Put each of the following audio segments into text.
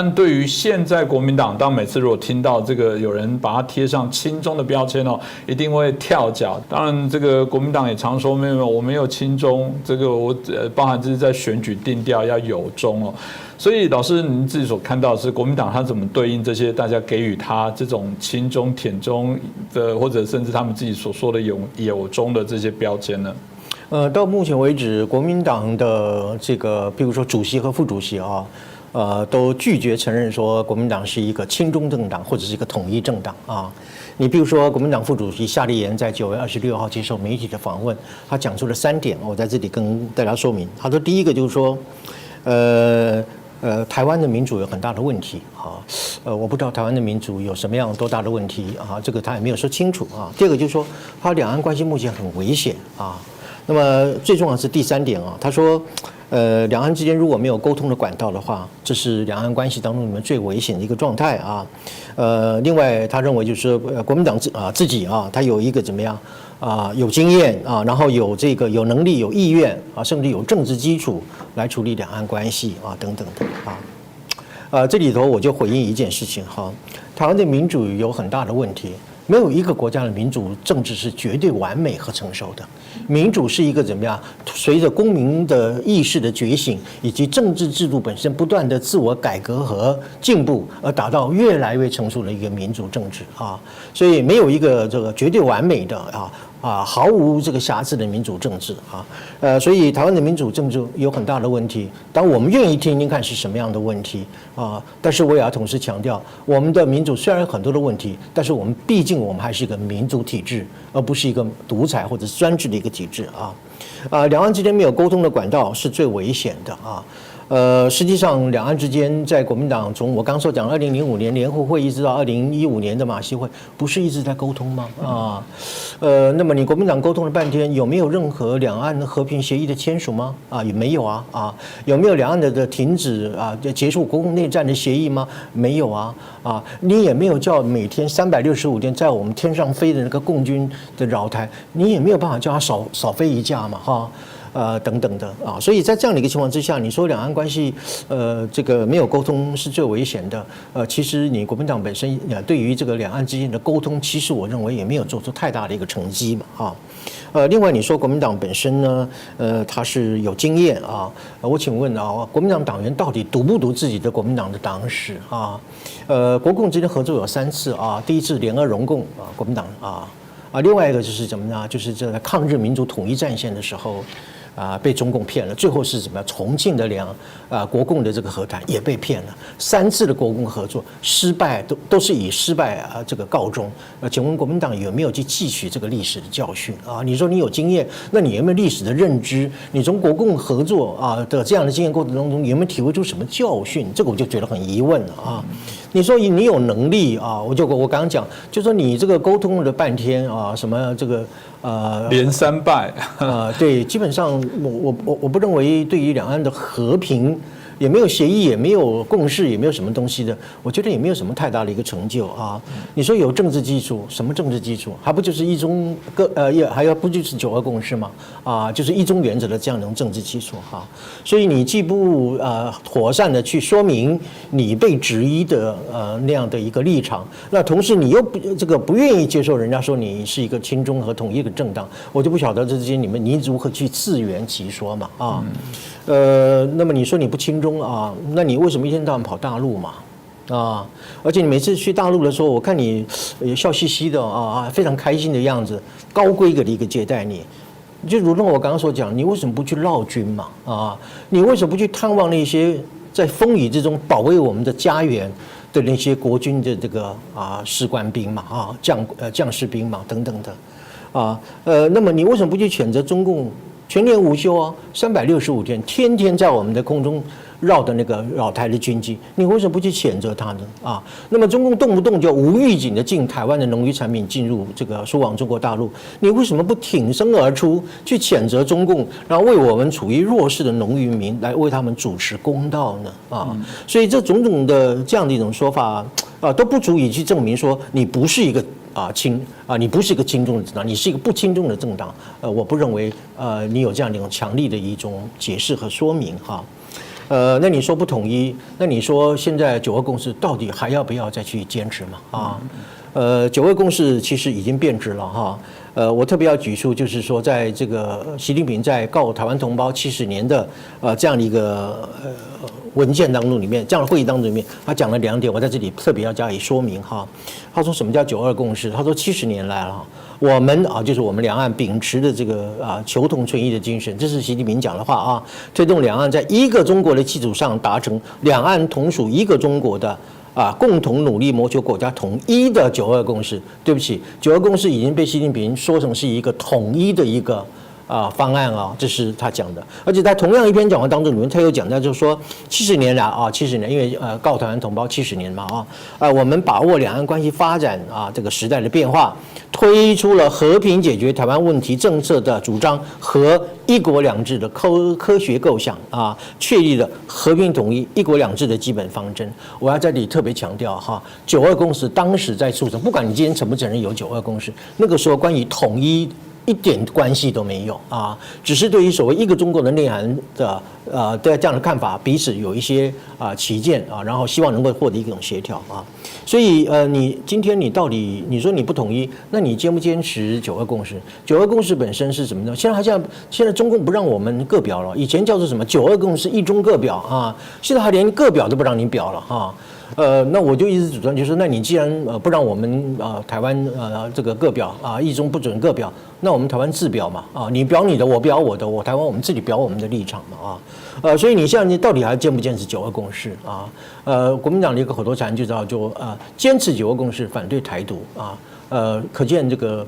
但对于现在国民党，当每次如果听到这个有人把它贴上亲中的标签哦，一定会跳脚。当然，这个国民党也常说没有没有，我没有亲中，这个我呃包含这是在选举定调要有中哦。所以老师您自己所看到的是国民党他怎么对应这些大家给予他这种亲中、舔中的，或者甚至他们自己所说的有有中的这些标签呢？呃，到目前为止，国民党的这个，比如说主席和副主席啊。呃，都拒绝承认说国民党是一个亲中政党或者是一个统一政党啊。你比如说，国民党副主席夏立言在九月二十六号接受媒体的访问，他讲出了三点，我在这里跟大家说明。他说，第一个就是说，呃呃，台湾的民主有很大的问题啊。呃，我不知道台湾的民主有什么样多大的问题啊，这个他也没有说清楚啊。第二个就是说，他两岸关系目前很危险啊。那么最重要是第三点啊，他说。呃，两岸之间如果没有沟通的管道的话，这是两岸关系当中里面最危险的一个状态啊。呃，另外他认为就是说，国民党自啊自己啊，他有一个怎么样啊，有经验啊，然后有这个有能力、有意愿啊，甚至有政治基础来处理两岸关系啊等等的啊。呃，这里头我就回应一件事情哈，台湾的民主有很大的问题。没有一个国家的民主政治是绝对完美和成熟的。民主是一个怎么样？随着公民的意识的觉醒，以及政治制度本身不断的自我改革和进步，而达到越来越成熟的一个民主政治啊。所以没有一个这个绝对完美的啊。啊，毫无这个瑕疵的民主政治啊，呃，所以台湾的民主政治有很大的问题。当我们愿意听听看是什么样的问题啊，但是我也要同时强调，我们的民主虽然有很多的问题，但是我们毕竟我们还是一个民主体制，而不是一个独裁或者专制的一个体制啊。啊，两岸之间没有沟通的管道是最危险的啊。呃，实际上，两岸之间在国民党从我刚说讲二零零五年联合会议直到二零一五年的马习会，不是一直在沟通吗？啊，呃，那么你国民党沟通了半天，有没有任何两岸和平协议的签署吗？啊，也没有啊，啊，有没有两岸的的停止啊结束国共内战的协议吗？没有啊，啊，你也没有叫每天三百六十五天在我们天上飞的那个共军的扰台，你也没有办法叫他少少飞一架嘛，哈。呃，等等的啊，所以在这样的一个情况之下，你说两岸关系，呃，这个没有沟通是最危险的。呃，其实你国民党本身呃，对于这个两岸之间的沟通，其实我认为也没有做出太大的一个成绩嘛，啊。呃，另外你说国民党本身呢，呃，他是有经验啊。我请问啊，国民党党员到底读不读自己的国民党的党史啊？呃，国共之间合作有三次啊，第一次联俄融共啊，国民党啊，啊，另外一个就是怎么呢？就是这个抗日民族统一战线的时候。啊，被中共骗了，最后是怎么样？重庆的两啊国共的这个和谈也被骗了，三次的国共合作失败，都都是以失败啊这个告终。呃，请问国民党有没有去汲取这个历史的教训啊？你说你有经验，那你有没有历史的认知？你从国共合作啊的这样的经验过程当中，有没有体会出什么教训？这个我就觉得很疑问了啊。你说你有能力啊？我就我刚刚讲，就说你这个沟通了半天啊，什么这个呃连三败啊，对，基本上我我我我不认为对于两岸的和平。也没有协议，也没有共识，也没有什么东西的。我觉得也没有什么太大的一个成就啊。你说有政治基础，什么政治基础？还不就是一中各呃也还要不就是九二共识嘛？啊，就是一中原则的这样一种政治基础哈。所以你既不呃妥善的去说明你被质疑的呃那样的一个立场，那同时你又不这个不愿意接受人家说你是一个亲中和统一的政党，我就不晓得这之间你们你如何去自圆其说嘛啊？呃，那么你说你不轻中啊？那你为什么一天到晚跑大陆嘛？啊，而且你每次去大陆的时候，我看你也笑嘻嘻的啊啊，非常开心的样子，高规格的一个接待你。就如同我刚刚所讲，你为什么不去绕军嘛？啊，你为什么不去探望那些在风雨之中保卫我们的家园的那些国军的这个啊士官兵嘛？啊将呃将士兵嘛等等的啊呃，那么你为什么不去选择中共？全年无休啊，三百六十五天，天天在我们的空中绕的那个绕台的军机，你为什么不去谴责他呢？啊，那么中共动不动就无预警的进台湾的农渔产品进入这个输往中国大陆，你为什么不挺身而出去谴责中共，然后为我们处于弱势的农渔民来为他们主持公道呢？啊，所以这种种的这样的一种说法啊，都不足以去证明说你不是一个。啊，轻啊，你不是一个轻重的政党，你是一个不轻重的政党。呃，我不认为呃，你有这样的一种强力的一种解释和说明哈。呃，那你说不统一，那你说现在九二共识到底还要不要再去坚持嘛？啊，呃，九二共识其实已经变质了哈。呃，我特别要举出，就是说，在这个习近平在告台湾同胞七十年的呃这样的一个呃文件当中里面，这样的会议当中里面，他讲了两点，我在这里特别要加以说明哈。他说什么叫九二共识？他说七十年来了，我们啊，就是我们两岸秉持的这个啊求同存异的精神，这是习近平讲的话啊，推动两岸在一个中国的基础上达成两岸同属一个中国的。啊，共同努力谋求国家统一的九二共识。对不起，九二共识已经被习近平说成是一个统一的一个啊方案啊，这是他讲的。而且在同样一篇讲话当中，里面他又讲到，就是说七十年来啊，七十年，因为呃告台湾同胞七十年嘛啊，啊我们把握两岸关系发展啊这个时代的变化，推出了和平解决台湾问题政策的主张和一国两制的科科学构想啊，确立了和平统一、一国两制的基本方针。我要在这里特别强调哈，九二共识当时在促成，不管你今天承不承认有九二共识，那个时候关于统一。一点关系都没有啊，只是对于所谓一个中国的内涵的呃的这样的看法，彼此有一些啊起见啊，然后希望能够获得一种协调啊。所以呃，你今天你到底你说你不统一，那你坚不坚持九二共识？九二共识本身是什么呢？现在好像现在中共不让我们各表了，以前叫做什么九二共识一中各表啊，现在还连各表都不让你表了哈。呃，那我就一直主张，就是那你既然呃不让我们啊台湾呃这个各表啊一中不准各表，那我们台湾自表嘛啊，你表你的，我表我的，我台湾我们自己表我们的立场嘛啊，呃，所以你现在你到底还坚不坚持九二共识啊？呃，国民党的一个口头禅就叫就啊坚持九二共识，反对台独啊，呃，可见这个。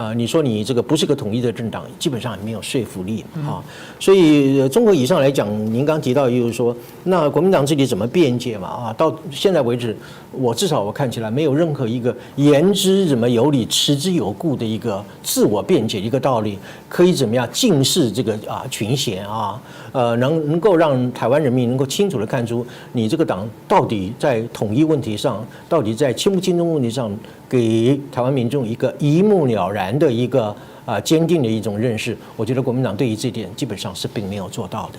啊，你说你这个不是个统一的政党，基本上也没有说服力啊。所以中国以上来讲，您刚提到就是说，那国民党自己怎么辩解嘛？啊，到现在为止，我至少我看起来没有任何一个言之怎么有理、持之有故的一个自我辩解一个道理，可以怎么样尽释这个啊群贤啊，呃，能能够让台湾人民能够清楚的看出你这个党到底在统一问题上，到底在亲不亲中问题上。给台湾民众一个一目了然的一个啊坚定的一种认识，我觉得国民党对于这点基本上是并没有做到的。